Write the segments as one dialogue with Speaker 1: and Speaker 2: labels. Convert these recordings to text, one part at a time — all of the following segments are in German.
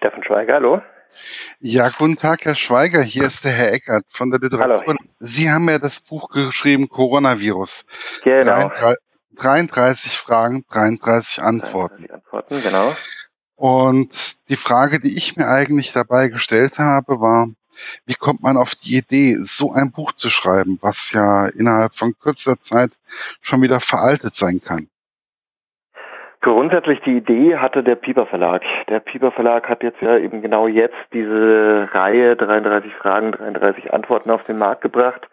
Speaker 1: Steffen Schweiger, hallo.
Speaker 2: Ja, guten Tag, Herr Schweiger. Hier ist der Herr Eckert von der Literatur. Hallo. Sie haben ja das Buch geschrieben, Coronavirus.
Speaker 1: Genau.
Speaker 2: 33 Fragen, 33 Antworten.
Speaker 1: 33 Antworten, genau.
Speaker 2: Und die Frage, die ich mir eigentlich dabei gestellt habe, war, wie kommt man auf die Idee, so ein Buch zu schreiben, was ja innerhalb von kurzer Zeit schon wieder veraltet sein kann?
Speaker 1: Grundsätzlich die Idee hatte der Pieper Verlag. Der Pieper Verlag hat jetzt ja eben genau jetzt diese Reihe 33 Fragen, 33 Antworten auf den Markt gebracht,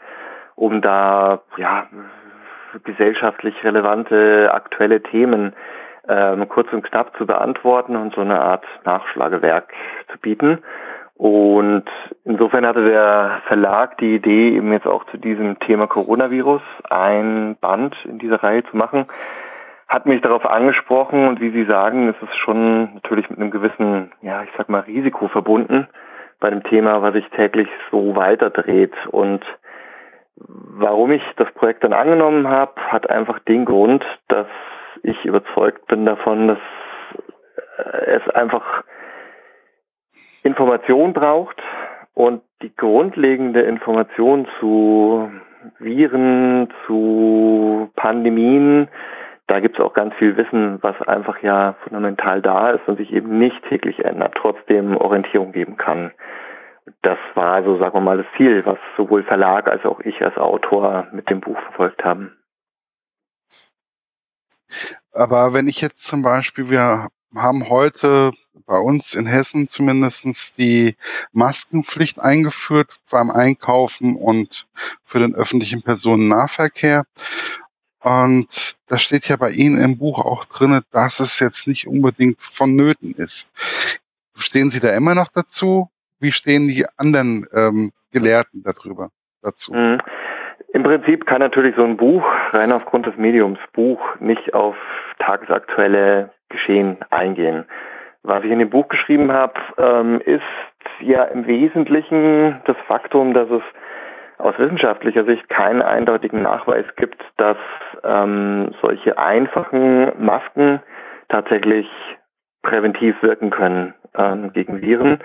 Speaker 1: um da ja gesellschaftlich relevante aktuelle Themen ähm, kurz und knapp zu beantworten und so eine Art Nachschlagewerk zu bieten. Und insofern hatte der Verlag die Idee, eben jetzt auch zu diesem Thema Coronavirus ein Band in dieser Reihe zu machen, hat mich darauf angesprochen und wie Sie sagen, ist es schon natürlich mit einem gewissen, ja, ich sag mal, Risiko verbunden bei einem Thema, was sich täglich so weiterdreht. Und warum ich das Projekt dann angenommen habe, hat einfach den Grund, dass ich überzeugt bin davon, dass es einfach Information braucht und die grundlegende Information zu Viren, zu Pandemien, da gibt es auch ganz viel Wissen, was einfach ja fundamental da ist und sich eben nicht täglich ändert, trotzdem Orientierung geben kann. Das war also, sagen wir mal, das Ziel, was sowohl Verlag als auch ich als Autor mit dem Buch verfolgt haben.
Speaker 2: Aber wenn ich jetzt zum Beispiel, wir haben heute bei uns in Hessen zumindestens die Maskenpflicht eingeführt beim Einkaufen und für den öffentlichen Personennahverkehr. Und da steht ja bei Ihnen im Buch auch drin, dass es jetzt nicht unbedingt vonnöten ist. Stehen Sie da immer noch dazu? Wie stehen die anderen ähm, Gelehrten darüber dazu? Mhm.
Speaker 1: Im Prinzip kann natürlich so ein Buch rein aufgrund des Mediums Buch nicht auf tagesaktuelle Geschehen eingehen. Was ich in dem Buch geschrieben habe, ähm, ist ja im Wesentlichen das Faktum, dass es aus wissenschaftlicher Sicht keinen eindeutigen Nachweis gibt, dass ähm, solche einfachen Masken tatsächlich präventiv wirken können ähm, gegen Viren.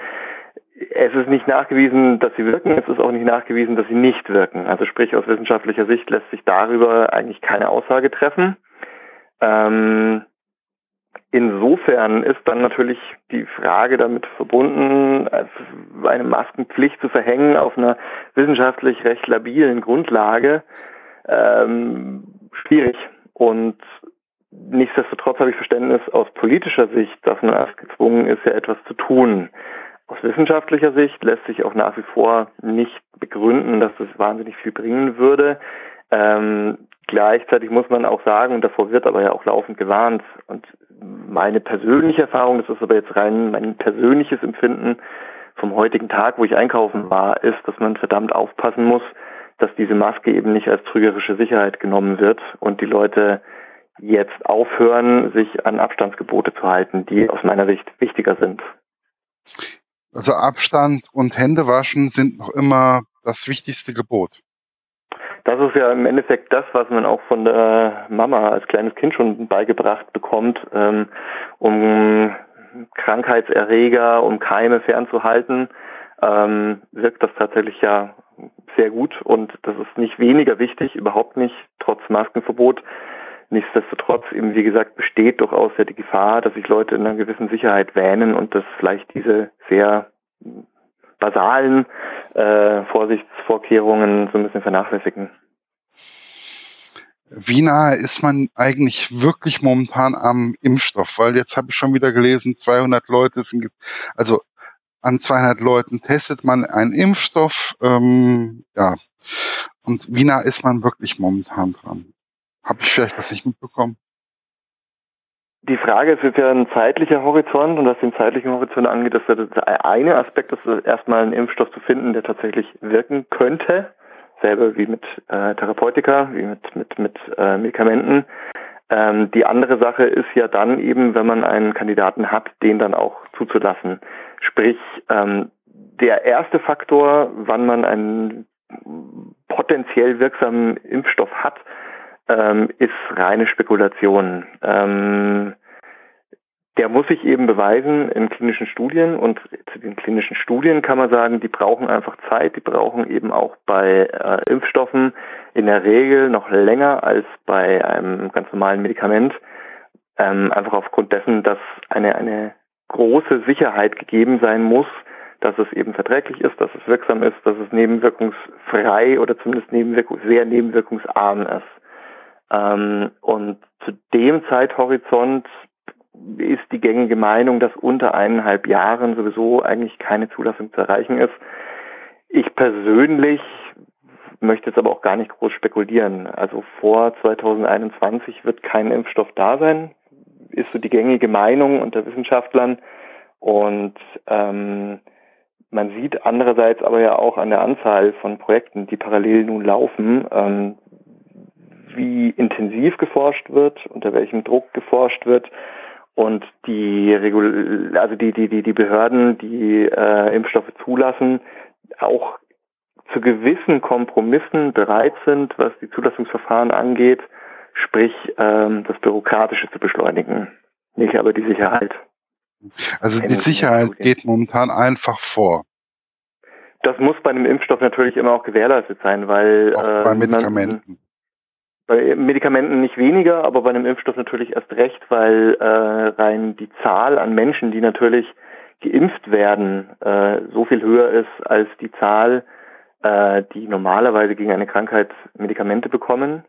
Speaker 1: Es ist nicht nachgewiesen, dass sie wirken, es ist auch nicht nachgewiesen, dass sie nicht wirken. Also sprich, aus wissenschaftlicher Sicht lässt sich darüber eigentlich keine Aussage treffen. Ähm, Insofern ist dann natürlich die Frage damit verbunden, eine Maskenpflicht zu verhängen auf einer wissenschaftlich recht labilen Grundlage, ähm, schwierig. Und nichtsdestotrotz habe ich Verständnis aus politischer Sicht, dass man erst gezwungen ist, ja etwas zu tun. Aus wissenschaftlicher Sicht lässt sich auch nach wie vor nicht begründen, dass das wahnsinnig viel bringen würde. Ähm, gleichzeitig muss man auch sagen, und davor wird aber ja auch laufend gewarnt, und meine persönliche Erfahrung, das ist aber jetzt rein mein persönliches Empfinden vom heutigen Tag, wo ich einkaufen war, ist, dass man verdammt aufpassen muss, dass diese Maske eben nicht als trügerische Sicherheit genommen wird und die Leute jetzt aufhören, sich an Abstandsgebote zu halten, die aus meiner Sicht wichtiger sind.
Speaker 2: Also Abstand und Händewaschen sind noch immer das wichtigste Gebot
Speaker 1: das ist ja im Endeffekt das, was man auch von der Mama als kleines Kind schon beigebracht bekommt, ähm, um Krankheitserreger, um Keime fernzuhalten, ähm, wirkt das tatsächlich ja sehr gut und das ist nicht weniger wichtig, überhaupt nicht, trotz Maskenverbot. Nichtsdestotrotz eben, wie gesagt, besteht durchaus ja die Gefahr, dass sich Leute in einer gewissen Sicherheit wähnen und dass vielleicht diese sehr basalen äh, Vorsichtsvorkehrungen so ein bisschen vernachlässigen.
Speaker 2: Wie nahe ist man eigentlich wirklich momentan am Impfstoff? Weil jetzt habe ich schon wieder gelesen, 200 Leute sind, also an 200 Leuten testet man einen Impfstoff. Ähm, ja, und wie nah ist man wirklich momentan dran? Habe ich vielleicht was nicht mitbekommen?
Speaker 1: Die Frage ist jetzt ja ein zeitlicher Horizont und was den zeitlichen Horizont angeht, das ist der eine Aspekt, das ist erstmal einen Impfstoff zu finden, der tatsächlich wirken könnte, selber wie mit äh, Therapeutika, wie mit mit mit äh, Medikamenten. Ähm, die andere Sache ist ja dann eben, wenn man einen Kandidaten hat, den dann auch zuzulassen. Sprich, ähm, der erste Faktor, wann man einen potenziell wirksamen Impfstoff hat, ähm, ist reine Spekulation. Ähm, der muss sich eben beweisen in klinischen Studien und zu den klinischen Studien kann man sagen, die brauchen einfach Zeit, die brauchen eben auch bei äh, Impfstoffen in der Regel noch länger als bei einem ganz normalen Medikament, ähm, einfach aufgrund dessen, dass eine, eine große Sicherheit gegeben sein muss, dass es eben verträglich ist, dass es wirksam ist, dass es nebenwirkungsfrei oder zumindest nebenwirkung, sehr nebenwirkungsarm ist. Ähm, und zu dem Zeithorizont ist die gängige Meinung, dass unter eineinhalb Jahren sowieso eigentlich keine Zulassung zu erreichen ist. Ich persönlich möchte jetzt aber auch gar nicht groß spekulieren. Also vor 2021 wird kein Impfstoff da sein, ist so die gängige Meinung unter Wissenschaftlern. Und ähm, man sieht andererseits aber ja auch an der Anzahl von Projekten, die parallel nun laufen, ähm, wie intensiv geforscht wird, unter welchem Druck geforscht wird und die Regul also die die die die Behörden, die äh, Impfstoffe zulassen, auch zu gewissen Kompromissen bereit sind, was die Zulassungsverfahren angeht, sprich ähm, das Bürokratische zu beschleunigen, nicht aber die Sicherheit.
Speaker 2: Also die Sicherheit geht momentan einfach vor.
Speaker 1: Das muss bei einem Impfstoff natürlich immer auch gewährleistet sein, weil
Speaker 2: auch bei äh, Medikamenten.
Speaker 1: Bei Medikamenten nicht weniger, aber bei einem Impfstoff natürlich erst recht, weil äh, rein die Zahl an Menschen, die natürlich geimpft werden, äh, so viel höher ist als die Zahl, äh, die normalerweise gegen eine Krankheit Medikamente bekommen.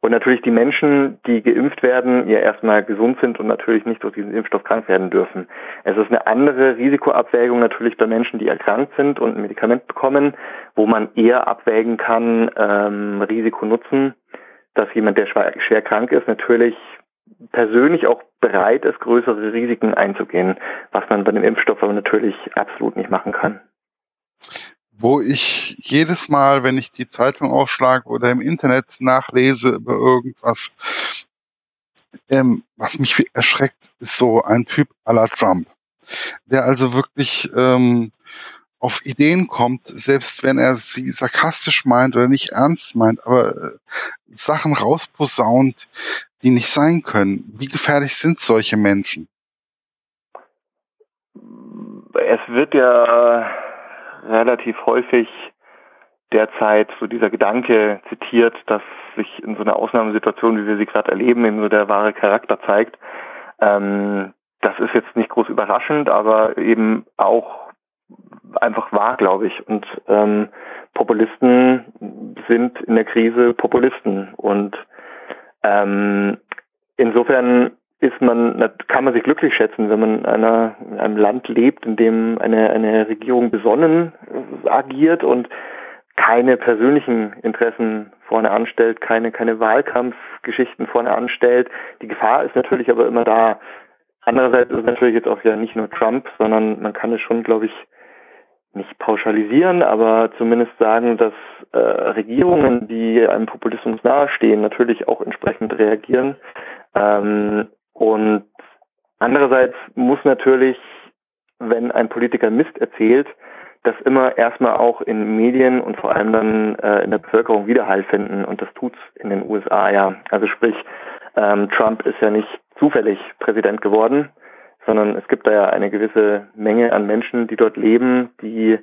Speaker 1: Und natürlich die Menschen, die geimpft werden, ja erstmal gesund sind und natürlich nicht durch diesen Impfstoff krank werden dürfen. Es ist eine andere Risikoabwägung natürlich bei Menschen, die erkrankt sind und ein Medikament bekommen, wo man eher abwägen kann, ähm, Risiko nutzen dass jemand, der schwer krank ist, natürlich persönlich auch bereit ist, größere Risiken einzugehen, was man bei dem Impfstoff aber natürlich absolut nicht machen kann.
Speaker 2: Wo ich jedes Mal, wenn ich die Zeitung aufschlage oder im Internet nachlese über irgendwas, ähm, was mich erschreckt, ist so ein Typ à la Trump, der also wirklich ähm, auf Ideen kommt, selbst wenn er sie sarkastisch meint oder nicht ernst meint, aber äh, Sachen rausposaunt, die nicht sein können. Wie gefährlich sind solche Menschen?
Speaker 1: Es wird ja relativ häufig derzeit so dieser Gedanke zitiert, dass sich in so einer Ausnahmesituation, wie wir sie gerade erleben, eben so der wahre Charakter zeigt. Ähm, das ist jetzt nicht groß überraschend, aber eben auch einfach wahr, glaube ich. Und ähm, Populisten sind in der Krise Populisten. Und ähm, insofern ist man, kann man sich glücklich schätzen, wenn man in, einer, in einem Land lebt, in dem eine, eine Regierung besonnen agiert und keine persönlichen Interessen vorne anstellt, keine, keine Wahlkampfgeschichten vorne anstellt. Die Gefahr ist natürlich aber immer da. Andererseits ist natürlich jetzt auch ja nicht nur Trump, sondern man kann es schon, glaube ich, nicht pauschalisieren, aber zumindest sagen, dass äh, Regierungen, die einem Populismus nahestehen, natürlich auch entsprechend reagieren. Ähm, und andererseits muss natürlich, wenn ein Politiker Mist erzählt, das immer erstmal auch in Medien und vor allem dann äh, in der Bevölkerung Widerhall finden. Und das tut's in den USA ja. Also sprich, ähm, Trump ist ja nicht zufällig Präsident geworden, sondern es gibt da ja eine gewisse Menge an Menschen, die dort leben, die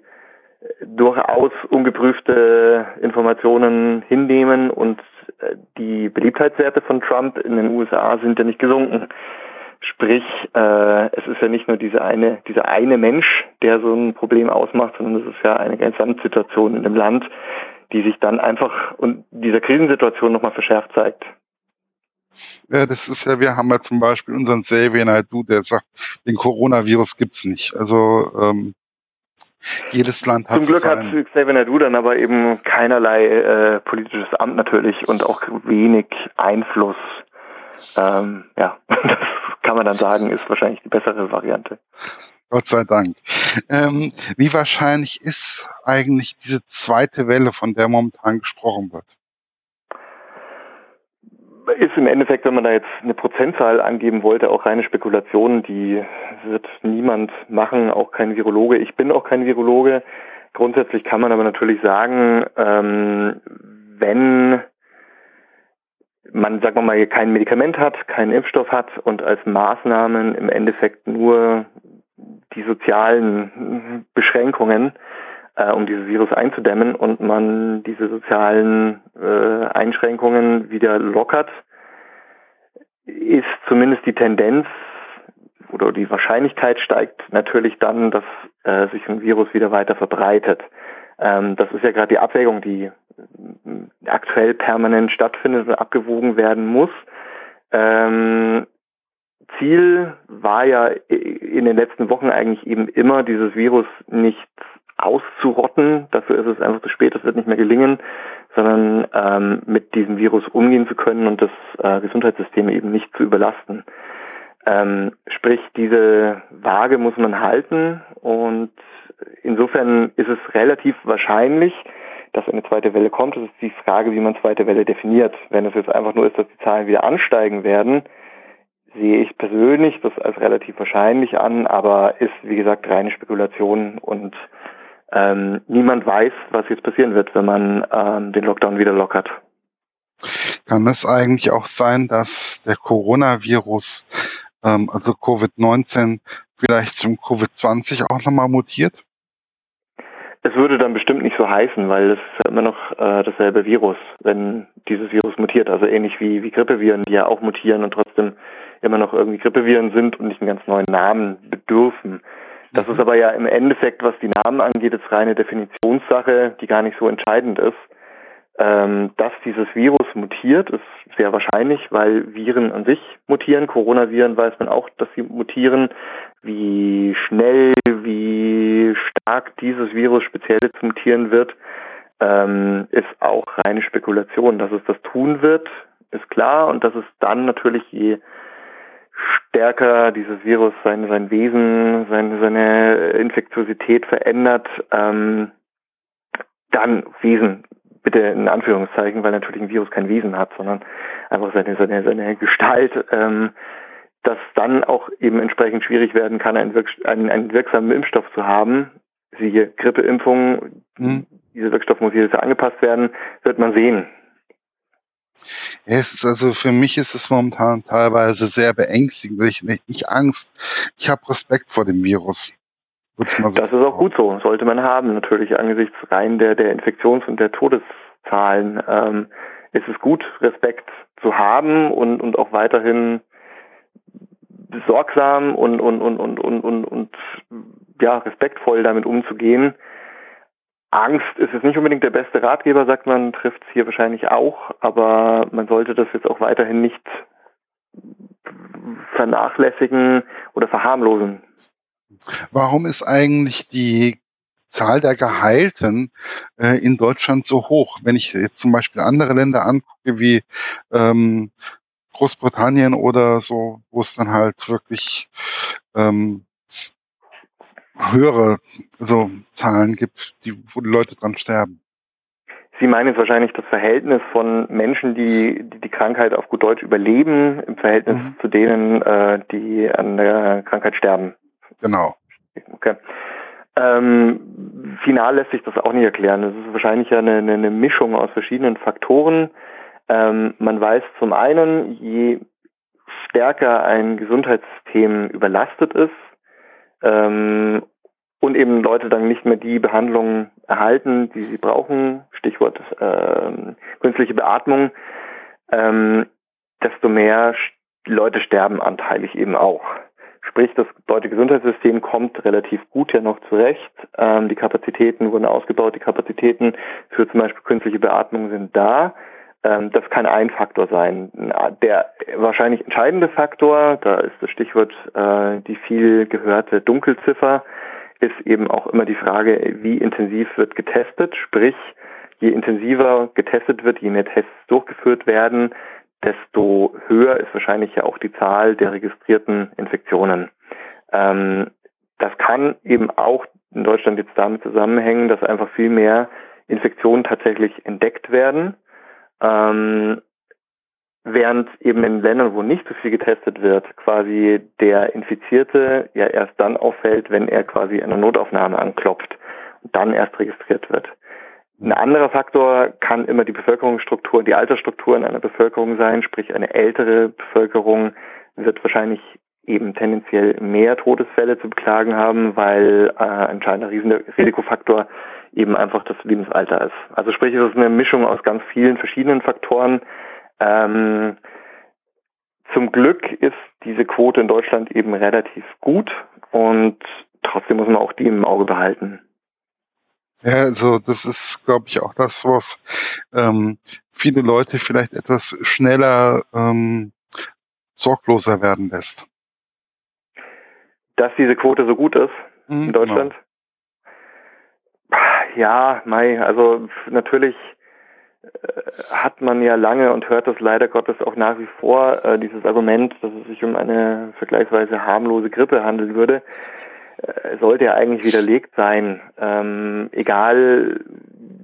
Speaker 1: durchaus ungeprüfte Informationen hinnehmen und äh, die Beliebtheitswerte von Trump in den USA sind ja nicht gesunken. Sprich, äh, es ist ja nicht nur diese eine, dieser eine Mensch, der so ein Problem ausmacht, sondern es ist ja eine Gesamtsituation in dem Land, die sich dann einfach und dieser Krisensituation nochmal verschärft zeigt.
Speaker 2: Ja, das ist ja, wir haben ja zum Beispiel unseren Xavier Naidu, der sagt, den Coronavirus gibt's nicht. Also ähm, jedes Land hat
Speaker 1: Zum Glück hat Xavier Naidu dann aber eben keinerlei äh, politisches Amt natürlich und auch wenig Einfluss. Ähm, ja, das kann man dann sagen, ist wahrscheinlich die bessere Variante.
Speaker 2: Gott sei Dank. Ähm, wie wahrscheinlich ist eigentlich diese zweite Welle, von der momentan gesprochen wird?
Speaker 1: Ist im Endeffekt, wenn man da jetzt eine Prozentzahl angeben wollte, auch reine Spekulation. Die wird niemand machen, auch kein Virologe. Ich bin auch kein Virologe. Grundsätzlich kann man aber natürlich sagen, ähm, wenn man, sagen wir mal, kein Medikament hat, keinen Impfstoff hat und als Maßnahmen im Endeffekt nur die sozialen Beschränkungen, äh, um dieses Virus einzudämmen und man diese sozialen äh, Einschränkungen wieder lockert, ist zumindest die Tendenz oder die Wahrscheinlichkeit steigt natürlich dann, dass äh, sich ein Virus wieder weiter verbreitet. Ähm, das ist ja gerade die Abwägung, die aktuell permanent stattfindet und abgewogen werden muss. Ähm, Ziel war ja in den letzten Wochen eigentlich eben immer, dieses Virus nicht auszurotten. Dafür ist es einfach zu spät, das wird nicht mehr gelingen, sondern ähm, mit diesem Virus umgehen zu können und das äh, Gesundheitssystem eben nicht zu überlasten. Ähm, sprich, diese Waage muss man halten und insofern ist es relativ wahrscheinlich, dass eine zweite Welle kommt. Das ist die Frage, wie man zweite Welle definiert. Wenn es jetzt einfach nur ist, dass die Zahlen wieder ansteigen werden, sehe ich persönlich das als relativ wahrscheinlich an, aber ist, wie gesagt, reine Spekulation und ähm, niemand weiß, was jetzt passieren wird, wenn man ähm, den Lockdown wieder lockert.
Speaker 2: Kann es eigentlich auch sein, dass der Coronavirus, ähm, also Covid-19, vielleicht zum Covid-20 auch nochmal mutiert?
Speaker 1: Es würde dann bestimmt nicht so heißen, weil es ist ja immer noch äh, dasselbe Virus, wenn dieses Virus mutiert. Also ähnlich wie, wie Grippeviren, die ja auch mutieren und trotzdem immer noch irgendwie Grippeviren sind und nicht einen ganz neuen Namen bedürfen. Das ist aber ja im Endeffekt, was die Namen angeht, jetzt reine Definitionssache, die gar nicht so entscheidend ist. Ähm, dass dieses Virus mutiert, ist sehr wahrscheinlich, weil Viren an sich mutieren. Coronaviren weiß man auch, dass sie mutieren. Wie schnell, wie stark dieses Virus speziell jetzt mutieren wird, ähm, ist auch reine Spekulation. Dass es das tun wird, ist klar. Und dass es dann natürlich je stärker dieses Virus sein, sein Wesen, seine, seine Infektiosität verändert, ähm, dann Wesen, bitte in Anführungszeichen, weil natürlich ein Virus kein Wesen hat, sondern einfach seine, seine, seine Gestalt, ähm, dass dann auch eben entsprechend schwierig werden kann, einen, wirk einen, einen wirksamen Impfstoff zu haben. Siehe Grippeimpfung, mhm. dieser Wirkstoff muss jedes Jahr angepasst werden, wird man sehen.
Speaker 2: Es ist also für mich ist es momentan teilweise sehr beängstigend. Ich nicht, nicht Angst, ich habe Respekt vor dem Virus.
Speaker 1: So das ist auch gut so, sollte man haben. Natürlich angesichts rein der, der Infektions- und der Todeszahlen ähm, ist es gut, Respekt zu haben und, und auch weiterhin sorgsam und, und, und, und, und, und, und ja, respektvoll damit umzugehen. Angst ist es nicht unbedingt der beste Ratgeber, sagt man, trifft es hier wahrscheinlich auch, aber man sollte das jetzt auch weiterhin nicht vernachlässigen oder verharmlosen.
Speaker 2: Warum ist eigentlich die Zahl der Geheilten äh, in Deutschland so hoch? Wenn ich jetzt zum Beispiel andere Länder angucke, wie ähm, Großbritannien oder so, wo es dann halt wirklich ähm, höhere also Zahlen gibt, die, wo die Leute dran sterben.
Speaker 1: Sie meinen jetzt wahrscheinlich das Verhältnis von Menschen, die die, die Krankheit auf gut Deutsch überleben, im Verhältnis mhm. zu denen, äh, die an der Krankheit sterben.
Speaker 2: Genau.
Speaker 1: Okay. Ähm, final lässt sich das auch nicht erklären. Das ist wahrscheinlich eine, eine Mischung aus verschiedenen Faktoren. Ähm, man weiß zum einen, je stärker ein Gesundheitssystem überlastet ist, ähm, und eben Leute dann nicht mehr die Behandlung erhalten, die sie brauchen, Stichwort äh, künstliche Beatmung, ähm, desto mehr Leute sterben anteilig eben auch. Sprich, das deutsche Gesundheitssystem kommt relativ gut ja noch zurecht. Ähm, die Kapazitäten wurden ausgebaut, die Kapazitäten für zum Beispiel künstliche Beatmung sind da. Ähm, das kann ein Faktor sein. Der wahrscheinlich entscheidende Faktor, da ist das Stichwort äh, die viel gehörte Dunkelziffer, ist eben auch immer die Frage, wie intensiv wird getestet. Sprich, je intensiver getestet wird, je mehr Tests durchgeführt werden, desto höher ist wahrscheinlich ja auch die Zahl der registrierten Infektionen. Ähm, das kann eben auch in Deutschland jetzt damit zusammenhängen, dass einfach viel mehr Infektionen tatsächlich entdeckt werden. Ähm, Während eben in Ländern, wo nicht so viel getestet wird, quasi der Infizierte ja erst dann auffällt, wenn er quasi eine Notaufnahme anklopft und dann erst registriert wird. Ein anderer Faktor kann immer die Bevölkerungsstruktur, die Altersstruktur in einer Bevölkerung sein, sprich eine ältere Bevölkerung wird wahrscheinlich eben tendenziell mehr Todesfälle zu beklagen haben, weil äh, ein kleiner Risikofaktor eben einfach das Lebensalter ist. Also sprich, es ist eine Mischung aus ganz vielen verschiedenen Faktoren. Ähm, zum Glück ist diese Quote in Deutschland eben relativ gut und trotzdem muss man auch die im Auge behalten.
Speaker 2: Ja, also das ist, glaube ich, auch das, was ähm, viele Leute vielleicht etwas schneller ähm, sorgloser werden lässt.
Speaker 1: Dass diese Quote so gut ist hm, in. Deutschland? Genau. Ja, Mai, also natürlich hat man ja lange und hört das leider Gottes auch nach wie vor, äh, dieses Argument, dass es sich um eine vergleichsweise harmlose Grippe handeln würde, äh, sollte ja eigentlich widerlegt sein. Ähm, egal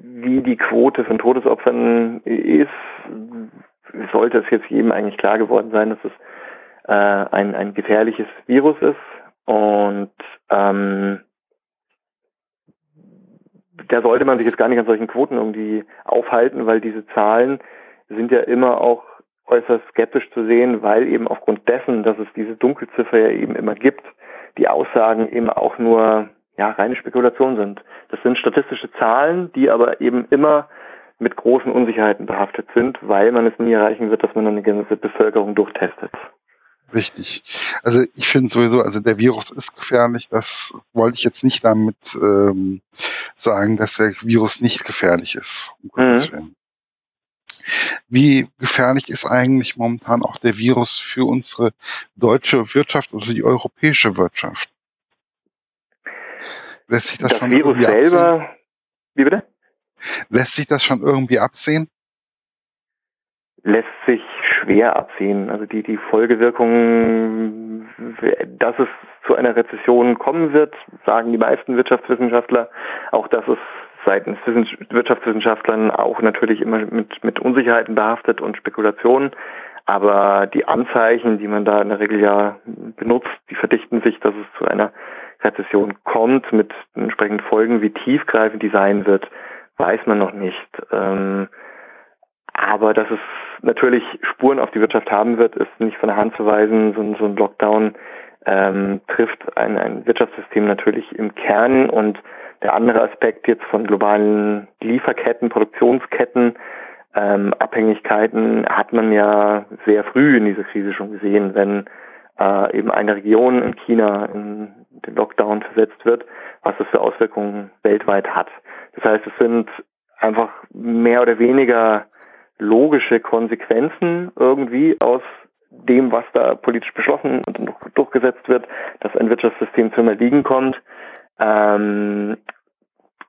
Speaker 1: wie die Quote von Todesopfern ist, sollte es jetzt jedem eigentlich klar geworden sein, dass es äh, ein, ein gefährliches Virus ist und ähm, da sollte man sich jetzt gar nicht an solchen Quoten irgendwie aufhalten, weil diese Zahlen sind ja immer auch äußerst skeptisch zu sehen, weil eben aufgrund dessen, dass es diese Dunkelziffer ja eben immer gibt, die Aussagen eben auch nur ja reine Spekulation sind. Das sind statistische Zahlen, die aber eben immer mit großen Unsicherheiten behaftet sind, weil man es nie erreichen wird, dass man eine ganze Bevölkerung durchtestet.
Speaker 2: Richtig. Also ich finde sowieso, also der Virus ist gefährlich. Das wollte ich jetzt nicht damit ähm, sagen, dass der Virus nicht gefährlich ist. Um Gottes mhm. Willen. Wie gefährlich ist eigentlich momentan auch der Virus für unsere deutsche Wirtschaft, also die europäische Wirtschaft?
Speaker 1: Lässt sich das, das schon Virus irgendwie selber, absehen? Wie bitte?
Speaker 2: Lässt sich das schon irgendwie absehen?
Speaker 1: Lässt sich schwer absehen. Also die, die Folgewirkungen, dass es zu einer Rezession kommen wird, sagen die meisten Wirtschaftswissenschaftler. Auch dass es seitens Wirtschaftswissenschaftlern auch natürlich immer mit, mit Unsicherheiten behaftet und Spekulationen. Aber die Anzeichen, die man da in der Regel ja benutzt, die verdichten sich, dass es zu einer Rezession kommt mit entsprechenden Folgen, wie tiefgreifend die sein wird, weiß man noch nicht. Ähm, aber dass es natürlich Spuren auf die Wirtschaft haben wird, ist nicht von der Hand zu weisen. So, so ein Lockdown ähm, trifft ein, ein Wirtschaftssystem natürlich im Kern und der andere Aspekt jetzt von globalen Lieferketten, Produktionsketten, ähm, Abhängigkeiten hat man ja sehr früh in dieser Krise schon gesehen, wenn äh, eben eine Region in China in den Lockdown versetzt wird, was das für Auswirkungen weltweit hat. Das heißt, es sind einfach mehr oder weniger logische Konsequenzen irgendwie aus dem, was da politisch beschlossen und durchgesetzt wird, dass ein Wirtschaftssystem zum Erliegen kommt. Ähm,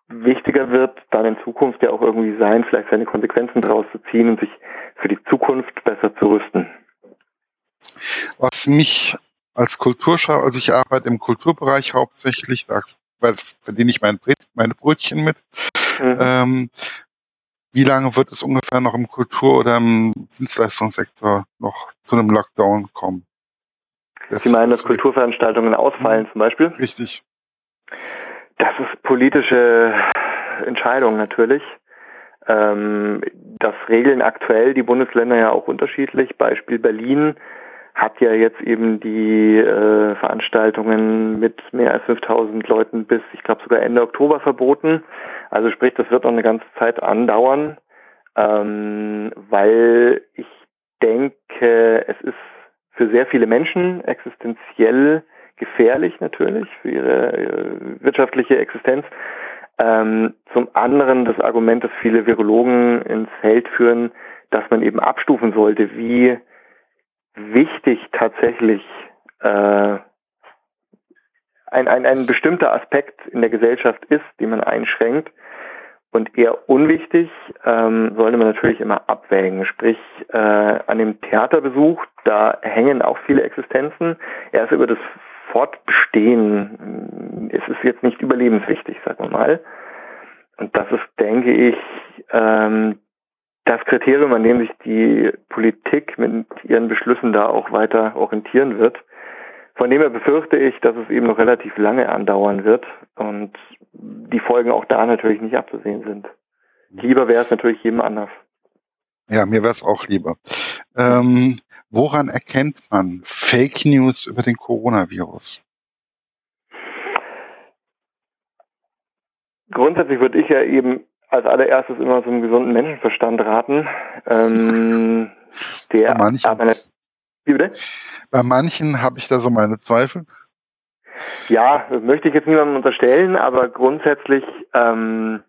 Speaker 1: wichtiger wird dann in Zukunft ja auch irgendwie sein, vielleicht seine Konsequenzen daraus zu ziehen und sich für die Zukunft besser zu rüsten.
Speaker 2: Was mich als Kulturschau, also ich arbeite im Kulturbereich hauptsächlich, da verdiene ich mein, meine Brötchen mit. Mhm. Ähm, wie lange wird es ungefähr noch im Kultur- oder im Dienstleistungssektor noch zu einem Lockdown kommen?
Speaker 1: Das Sie meinen, dass Kulturveranstaltungen ausfallen mhm. zum Beispiel?
Speaker 2: Richtig.
Speaker 1: Das ist politische Entscheidung natürlich. Ähm, das regeln aktuell die Bundesländer ja auch unterschiedlich. Beispiel Berlin hat ja jetzt eben die äh, Veranstaltungen mit mehr als 5000 Leuten bis, ich glaube, sogar Ende Oktober verboten. Also sprich, das wird noch eine ganze Zeit andauern, ähm, weil ich denke, es ist für sehr viele Menschen existenziell gefährlich natürlich für ihre, ihre wirtschaftliche Existenz. Ähm, zum anderen das Argument, das viele Virologen ins Feld führen, dass man eben abstufen sollte, wie wichtig tatsächlich äh, ein, ein, ein bestimmter Aspekt in der Gesellschaft ist, den man einschränkt. Und eher unwichtig ähm, sollte man natürlich immer abwägen. Sprich, äh, an dem Theaterbesuch, da hängen auch viele Existenzen. Er ist über das Fortbestehen, es ist jetzt nicht überlebenswichtig, sagen wir mal. Und das ist, denke ich, ähm, das Kriterium, an dem sich die Politik mit ihren Beschlüssen da auch weiter orientieren wird. Von dem her befürchte ich, dass es eben noch relativ lange andauern wird und die Folgen auch da natürlich nicht abzusehen sind. Lieber wäre es natürlich jedem anders.
Speaker 2: Ja, mir wäre es auch lieber. Ähm, woran erkennt man Fake News über den Coronavirus?
Speaker 1: Grundsätzlich würde ich ja eben als allererstes immer so einen gesunden Menschenverstand raten. Ähm, der
Speaker 2: Bei manchen,
Speaker 1: aber wie bitte?
Speaker 2: bei manchen habe ich da so meine Zweifel.
Speaker 1: Ja, das möchte ich jetzt niemandem unterstellen, aber grundsätzlich ähm,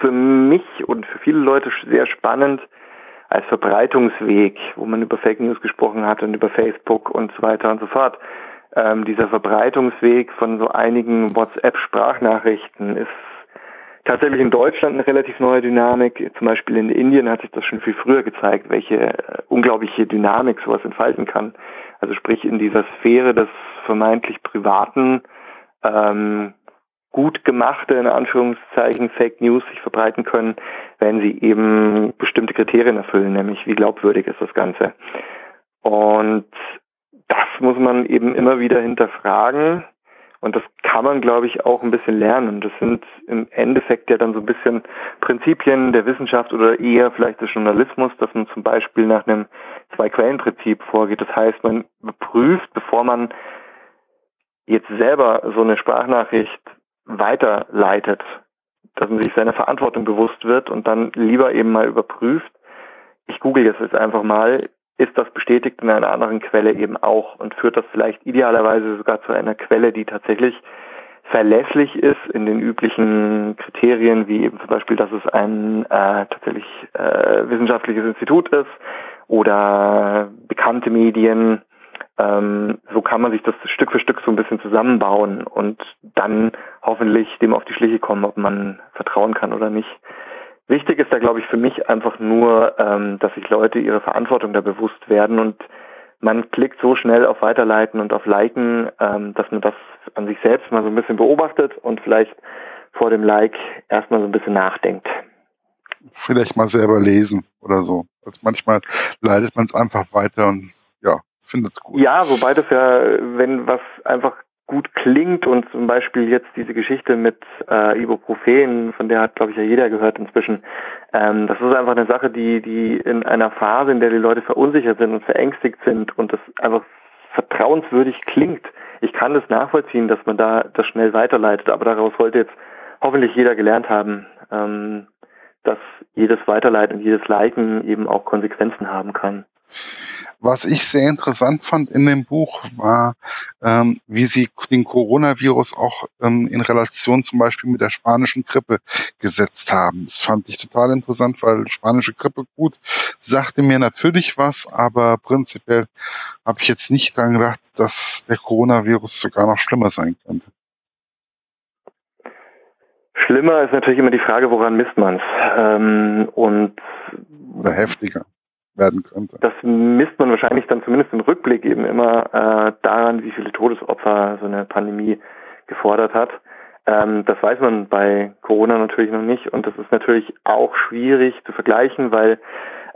Speaker 1: für mich und für viele Leute sehr spannend als Verbreitungsweg, wo man über Fake News gesprochen hat und über Facebook und so weiter und so fort. Ähm, dieser Verbreitungsweg von so einigen WhatsApp-Sprachnachrichten ist tatsächlich in Deutschland eine relativ neue Dynamik. Zum Beispiel in Indien hat sich das schon viel früher gezeigt, welche äh, unglaubliche Dynamik sowas entfalten kann. Also sprich in dieser Sphäre des vermeintlich privaten ähm, gut gemachte, in Anführungszeichen, Fake News sich verbreiten können, wenn sie eben bestimmte Kriterien erfüllen, nämlich wie glaubwürdig ist das Ganze. Und das muss man eben immer wieder hinterfragen. Und das kann man, glaube ich, auch ein bisschen lernen. Das sind im Endeffekt ja dann so ein bisschen Prinzipien der Wissenschaft oder eher vielleicht des Journalismus, dass man zum Beispiel nach einem Zwei-Quellen-Prinzip vorgeht. Das heißt, man überprüft, bevor man jetzt selber so eine Sprachnachricht weiterleitet, dass man sich seiner Verantwortung bewusst wird und dann lieber eben mal überprüft, ich google jetzt, jetzt einfach mal, ist das bestätigt in einer anderen Quelle eben auch und führt das vielleicht idealerweise sogar zu einer Quelle, die tatsächlich verlässlich ist in den üblichen Kriterien, wie eben zum Beispiel, dass es ein äh, tatsächlich äh, wissenschaftliches Institut ist oder bekannte Medien ähm, so kann man sich das Stück für Stück so ein bisschen zusammenbauen und dann hoffentlich dem auf die Schliche kommen, ob man vertrauen kann oder nicht. Wichtig ist da, glaube ich, für mich einfach nur, ähm, dass sich Leute ihre Verantwortung da bewusst werden und man klickt so schnell auf Weiterleiten und auf Liken, ähm, dass man das an sich selbst mal so ein bisschen beobachtet und vielleicht vor dem Like erstmal so ein bisschen nachdenkt.
Speaker 2: Vielleicht mal selber lesen oder so. Also manchmal leitet man es einfach weiter und ja, findet es gut.
Speaker 1: Ja, wobei das ja, wenn was einfach gut klingt und zum Beispiel jetzt diese Geschichte mit äh, Ibuprofen, von der hat glaube ich ja jeder gehört inzwischen. Ähm, das ist einfach eine Sache, die die in einer Phase, in der die Leute verunsichert sind und verängstigt sind und das einfach vertrauenswürdig klingt. Ich kann das nachvollziehen, dass man da das schnell weiterleitet, aber daraus sollte jetzt hoffentlich jeder gelernt haben, ähm, dass jedes Weiterleiten jedes Liken eben auch Konsequenzen haben kann.
Speaker 2: Was ich sehr interessant fand in dem Buch war, ähm, wie sie den Coronavirus auch ähm, in Relation zum Beispiel mit der spanischen Grippe gesetzt haben. Das fand ich total interessant, weil spanische Grippe gut sagte mir natürlich was, aber prinzipiell habe ich jetzt nicht daran gedacht, dass der Coronavirus sogar noch schlimmer sein könnte.
Speaker 1: Schlimmer ist natürlich immer die Frage, woran misst man es? Ähm, und
Speaker 2: Oder heftiger werden könnte.
Speaker 1: Das misst man wahrscheinlich dann zumindest im Rückblick eben immer äh, daran, wie viele Todesopfer so eine Pandemie gefordert hat. Ähm, das weiß man bei Corona natürlich noch nicht und das ist natürlich auch schwierig zu vergleichen, weil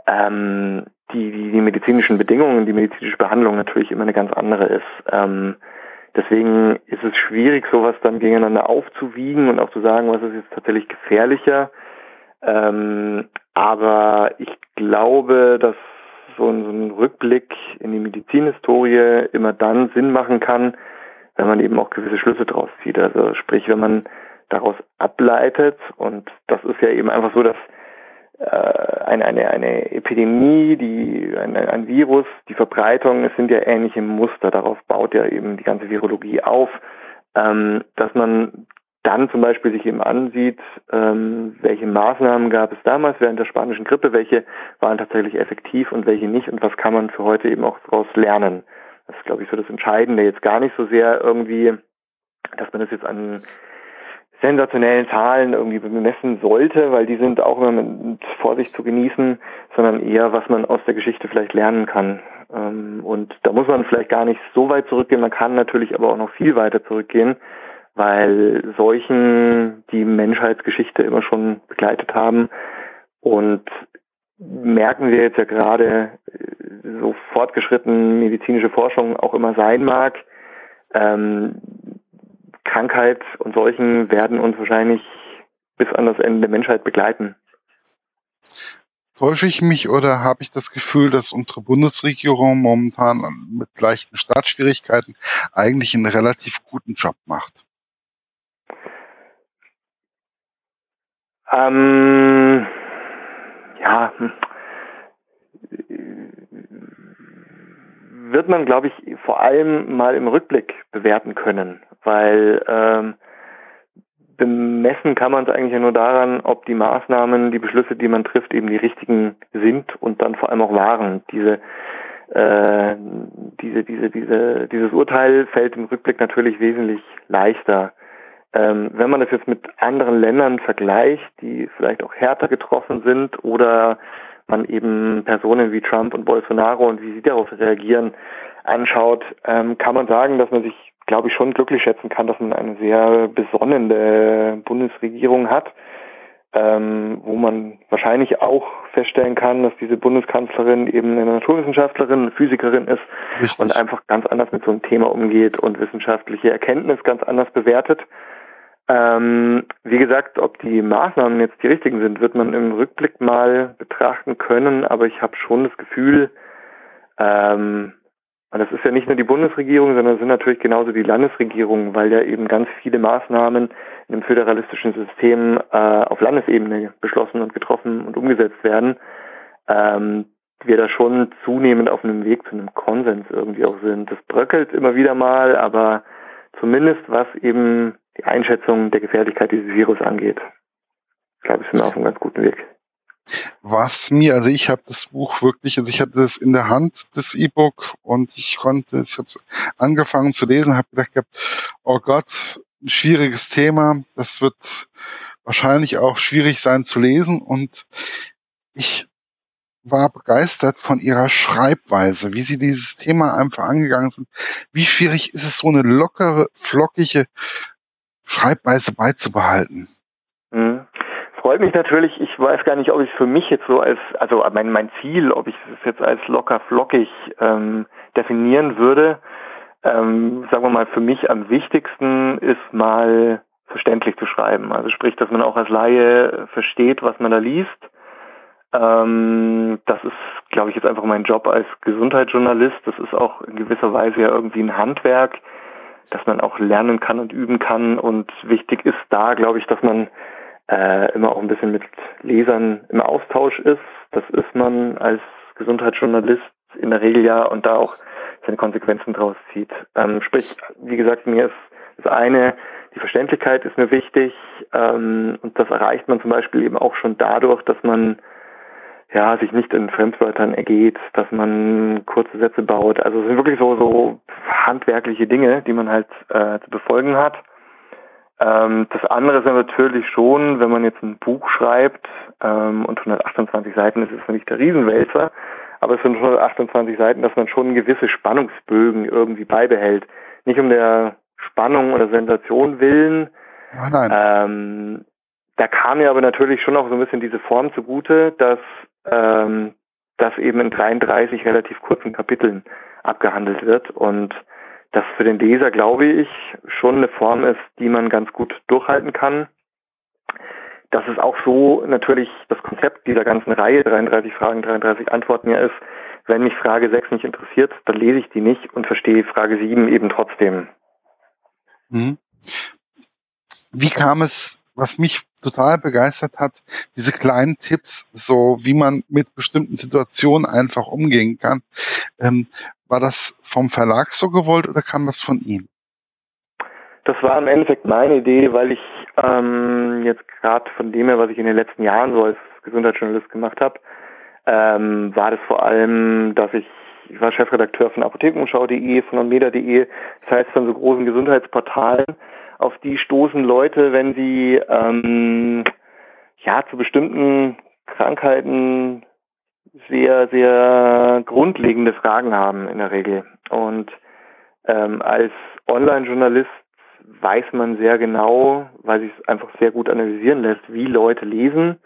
Speaker 1: ähm, die, die, die medizinischen Bedingungen, die medizinische Behandlung natürlich immer eine ganz andere ist. Ähm, deswegen ist es schwierig, sowas dann gegeneinander aufzuwiegen und auch zu sagen, was ist jetzt tatsächlich gefährlicher. Ähm, aber ich glaube, dass so ein, so ein Rückblick in die Medizinhistorie immer dann Sinn machen kann, wenn man eben auch gewisse Schlüsse draus zieht. Also sprich, wenn man daraus ableitet. Und das ist ja eben einfach so, dass äh, eine, eine, eine Epidemie, die ein, ein Virus, die Verbreitung, es sind ja ähnliche Muster, darauf baut ja eben die ganze Virologie auf, ähm, dass man dann zum Beispiel sich eben ansieht, ähm, welche Maßnahmen gab es damals während der spanischen Grippe, welche waren tatsächlich effektiv und welche nicht und was kann man für heute eben auch daraus lernen. Das ist, glaube ich, so das Entscheidende. Jetzt gar nicht so sehr irgendwie, dass man das jetzt an sensationellen Zahlen irgendwie bemessen sollte, weil die sind auch immer mit Vorsicht zu genießen, sondern eher, was man aus der Geschichte vielleicht lernen kann. Ähm, und da muss man vielleicht gar nicht so weit zurückgehen, man kann natürlich aber auch noch viel weiter zurückgehen weil Seuchen die Menschheitsgeschichte immer schon begleitet haben und merken wir jetzt ja gerade äh, so fortgeschritten medizinische Forschung auch immer sein mag. Ähm, Krankheit und Seuchen werden uns wahrscheinlich bis an das Ende der Menschheit begleiten.
Speaker 2: Täusche ich mich oder habe ich das Gefühl, dass unsere Bundesregierung momentan mit leichten Startschwierigkeiten eigentlich einen relativ guten Job macht?
Speaker 1: Ähm, ja, hm. wird man, glaube ich, vor allem mal im Rückblick bewerten können, weil ähm, bemessen kann man es eigentlich nur daran, ob die Maßnahmen, die Beschlüsse, die man trifft, eben die richtigen sind und dann vor allem auch waren. Diese, äh, diese, diese, diese, dieses Urteil fällt im Rückblick natürlich wesentlich leichter. Ähm, wenn man das jetzt mit anderen Ländern vergleicht, die vielleicht auch härter getroffen sind oder man eben Personen wie Trump und Bolsonaro und wie sie darauf reagieren anschaut, ähm, kann man sagen, dass man sich glaube ich, schon glücklich schätzen kann, dass man eine sehr besonnene Bundesregierung hat, ähm, wo man wahrscheinlich auch feststellen kann, dass diese Bundeskanzlerin eben eine Naturwissenschaftlerin, eine Physikerin ist Richtig. und einfach ganz anders mit so einem Thema umgeht und wissenschaftliche Erkenntnis ganz anders bewertet. Ähm, wie gesagt, ob die Maßnahmen jetzt die richtigen sind, wird man im Rückblick mal betrachten können, aber ich habe schon das Gefühl, ähm, und das ist ja nicht nur die Bundesregierung, sondern es sind natürlich genauso die Landesregierungen, weil ja eben ganz viele Maßnahmen in dem föderalistischen System äh, auf Landesebene beschlossen und getroffen und umgesetzt werden. Ähm, wir da schon zunehmend auf einem Weg zu einem Konsens irgendwie auch sind. Das bröckelt immer wieder mal, aber zumindest was eben die Einschätzung der Gefährlichkeit dieses Virus angeht, glaube ich, sind wir auf einem ganz guten Weg
Speaker 2: was mir, also ich habe das Buch wirklich, also ich hatte das in der Hand, das E-Book, und ich konnte, ich habe es angefangen zu lesen, habe gedacht gehabt, oh Gott, schwieriges Thema, das wird wahrscheinlich auch schwierig sein zu lesen und ich war begeistert von ihrer Schreibweise, wie sie dieses Thema einfach angegangen sind. Wie schwierig ist es, so eine lockere, flockige Schreibweise beizubehalten?
Speaker 1: Mhm freut mich natürlich. Ich weiß gar nicht, ob ich es für mich jetzt so als, also mein, mein Ziel, ob ich es jetzt als locker flockig ähm, definieren würde. Ähm, sagen wir mal, für mich am wichtigsten ist mal verständlich zu schreiben. Also sprich, dass man auch als Laie versteht, was man da liest. Ähm, das ist, glaube ich, jetzt einfach mein Job als Gesundheitsjournalist. Das ist auch in gewisser Weise ja irgendwie ein Handwerk, dass man auch lernen kann und üben kann. Und wichtig ist da, glaube ich, dass man äh, immer auch ein bisschen mit Lesern im Austausch ist. Das ist man als Gesundheitsjournalist in der Regel ja und da auch seine Konsequenzen draus zieht. Ähm, sprich, wie gesagt, mir ist das eine, die Verständlichkeit ist mir wichtig ähm, und das erreicht man zum Beispiel eben auch schon dadurch, dass man ja sich nicht in Fremdwörtern ergeht, dass man kurze Sätze baut. Also es sind wirklich so so handwerkliche Dinge, die man halt äh, zu befolgen hat. Ähm, das andere ist natürlich schon, wenn man jetzt ein Buch schreibt ähm, und 128 Seiten, das ist nicht der Riesenwälzer, aber es sind 128 Seiten, dass man schon gewisse Spannungsbögen irgendwie beibehält. Nicht um der Spannung oder Sensation willen.
Speaker 2: Nein, nein.
Speaker 1: Ähm, da kam mir aber natürlich schon auch so ein bisschen diese Form zugute, dass ähm, das eben in 33 relativ kurzen Kapiteln abgehandelt wird und das für den Leser, glaube ich, schon eine Form ist, die man ganz gut durchhalten kann. Dass es auch so natürlich das Konzept dieser ganzen Reihe 33 Fragen, 33 Antworten ja ist, wenn mich Frage 6 nicht interessiert, dann lese ich die nicht und verstehe Frage 7 eben trotzdem.
Speaker 2: Mhm. Wie kam es, was mich total begeistert hat, diese kleinen Tipps, so wie man mit bestimmten Situationen einfach umgehen kann. Ähm, war das vom Verlag so gewollt oder kam das von Ihnen?
Speaker 1: Das war im Endeffekt meine Idee, weil ich ähm, jetzt gerade von dem her, was ich in den letzten Jahren so als Gesundheitsjournalist gemacht habe, ähm, war das vor allem, dass ich, ich war Chefredakteur von apothekenumschau.de, von onmeda.de, das heißt von so großen Gesundheitsportalen, auf die stoßen Leute, wenn sie ähm, ja zu bestimmten Krankheiten sehr, sehr grundlegende Fragen haben in der Regel. Und ähm, als Online-Journalist weiß man sehr genau, weil sich es einfach sehr gut analysieren lässt, wie Leute lesen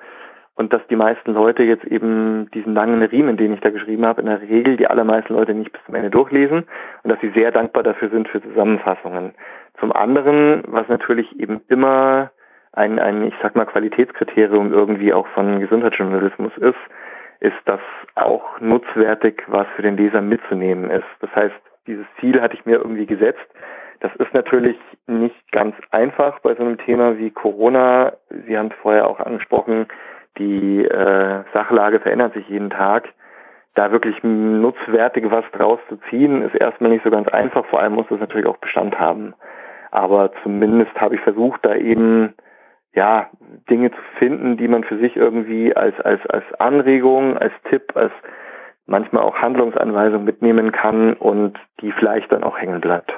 Speaker 1: und dass die meisten Leute jetzt eben diesen langen Riemen, den ich da geschrieben habe, in der Regel die allermeisten Leute nicht bis zum Ende durchlesen und dass sie sehr dankbar dafür sind für Zusammenfassungen. Zum anderen, was natürlich eben immer ein, ein, ich sag mal, Qualitätskriterium irgendwie auch von Gesundheitsjournalismus ist, ist das auch nutzwertig, was für den Leser mitzunehmen ist. Das heißt, dieses Ziel hatte ich mir irgendwie gesetzt. Das ist natürlich nicht ganz einfach bei so einem Thema wie Corona. Sie haben es vorher auch angesprochen, die äh, Sachlage verändert sich jeden Tag. Da wirklich nutzwertig was draus zu ziehen, ist erstmal nicht so ganz einfach. Vor allem muss das natürlich auch Bestand haben. Aber zumindest habe ich versucht, da eben ja Dinge zu finden, die man für sich irgendwie als als als Anregung, als Tipp, als manchmal auch Handlungsanweisung mitnehmen kann und die vielleicht dann auch hängen bleibt.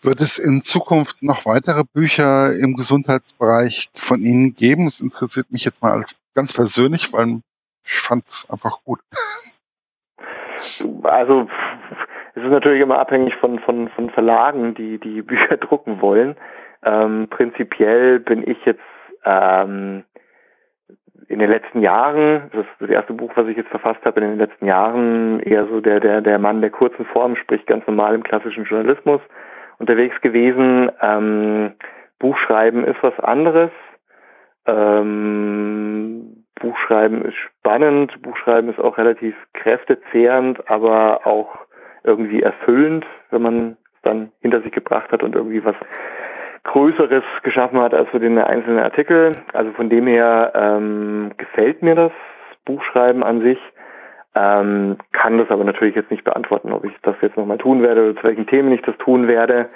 Speaker 2: Wird es in Zukunft noch weitere Bücher im Gesundheitsbereich von Ihnen geben? Es interessiert mich jetzt mal als ganz persönlich, weil ich fand es einfach gut.
Speaker 1: Also es ist natürlich immer abhängig von, von, von Verlagen, die die Bücher drucken wollen. Ähm, prinzipiell bin ich jetzt ähm, in den letzten Jahren, das ist das erste Buch, was ich jetzt verfasst habe, in den letzten Jahren eher so der, der, der Mann der kurzen Form, sprich ganz normal im klassischen Journalismus unterwegs gewesen. Ähm, Buchschreiben ist was anderes. Ähm, Buchschreiben ist spannend, Buchschreiben ist auch relativ kräftezehrend, aber auch irgendwie erfüllend, wenn man es dann hinter sich gebracht hat und irgendwie was Größeres geschaffen hat als für den einzelnen Artikel. Also von dem her ähm, gefällt mir das Buchschreiben an sich. Ähm, kann das aber natürlich jetzt nicht beantworten, ob ich das jetzt nochmal tun werde oder zu welchen Themen ich das tun werde,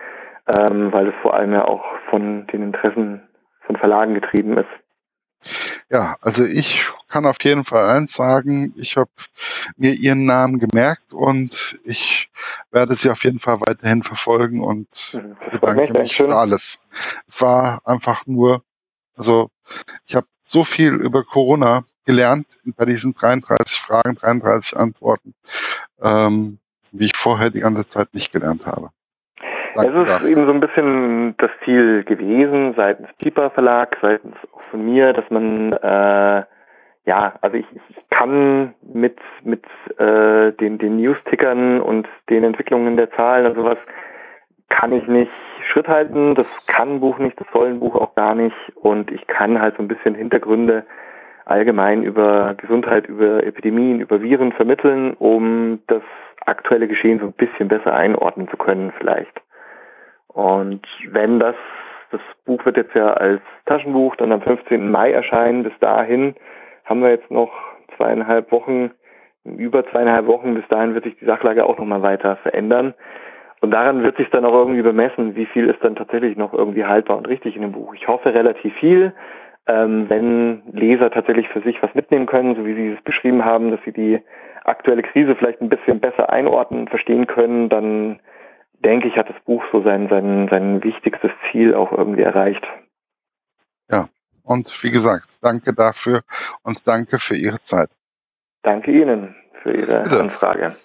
Speaker 1: ähm, weil es vor allem ja auch von den Interessen von Verlagen getrieben ist.
Speaker 2: Ja, also ich kann auf jeden Fall eins sagen, ich habe mir ihren Namen gemerkt und ich werde sie auf jeden Fall weiterhin verfolgen und bedanke mich für alles. Es war einfach nur, also ich habe so viel über Corona gelernt bei diesen 33 Fragen, 33 Antworten, ähm, wie ich vorher die ganze Zeit nicht gelernt habe.
Speaker 1: Es ist eben so ein bisschen das Ziel gewesen, seitens Piper Verlag, seitens auch von mir, dass man äh, ja, also ich, ich kann mit mit äh, den den News-Tickern und den Entwicklungen der Zahlen und sowas kann ich nicht Schritt halten. Das kann ein Buch nicht, das soll ein Buch auch gar nicht. Und ich kann halt so ein bisschen Hintergründe allgemein über Gesundheit, über Epidemien, über Viren vermitteln, um das aktuelle Geschehen so ein bisschen besser einordnen zu können vielleicht. Und wenn das, das Buch wird jetzt ja als Taschenbuch dann am 15. Mai erscheinen, bis dahin haben wir jetzt noch zweieinhalb Wochen, über zweieinhalb Wochen, bis dahin wird sich die Sachlage auch nochmal weiter verändern. Und daran wird sich dann auch irgendwie bemessen, wie viel ist dann tatsächlich noch irgendwie haltbar und richtig in dem Buch. Ich hoffe relativ viel, ähm, wenn Leser tatsächlich für sich was mitnehmen können, so wie Sie es beschrieben haben, dass sie die aktuelle Krise vielleicht ein bisschen besser einordnen, verstehen können, dann denke ich, hat das Buch so sein, sein, sein wichtigstes Ziel auch irgendwie erreicht.
Speaker 2: Ja, und wie gesagt, danke dafür und danke für Ihre Zeit.
Speaker 1: Danke Ihnen für Ihre Bitte. Anfrage.